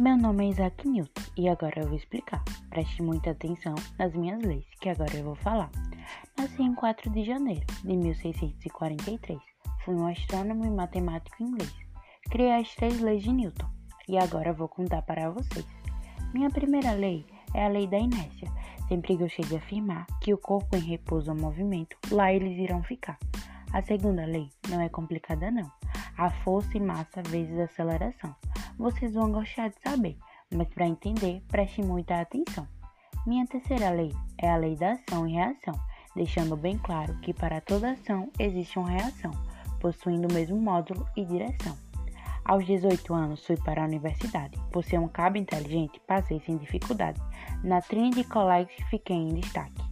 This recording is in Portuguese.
Meu nome é Isaac Newton e agora eu vou explicar. Preste muita atenção nas minhas leis, que agora eu vou falar. Nasci em 4 de janeiro de 1643. Fui um astrônomo e matemático inglês. Criei as três leis de Newton e agora vou contar para vocês. Minha primeira lei é a lei da inércia. Sempre gostei de afirmar que o corpo em repouso ou movimento, lá eles irão ficar. A segunda lei não é complicada não. A força e massa vezes aceleração vocês vão gostar de saber, mas para entender, preste muita atenção. Minha terceira lei é a lei da ação e reação, deixando bem claro que para toda ação existe uma reação, possuindo o mesmo módulo e direção. Aos 18 anos fui para a universidade. Por ser um cabo inteligente, passei sem dificuldade. Na Trinity College fiquei em destaque.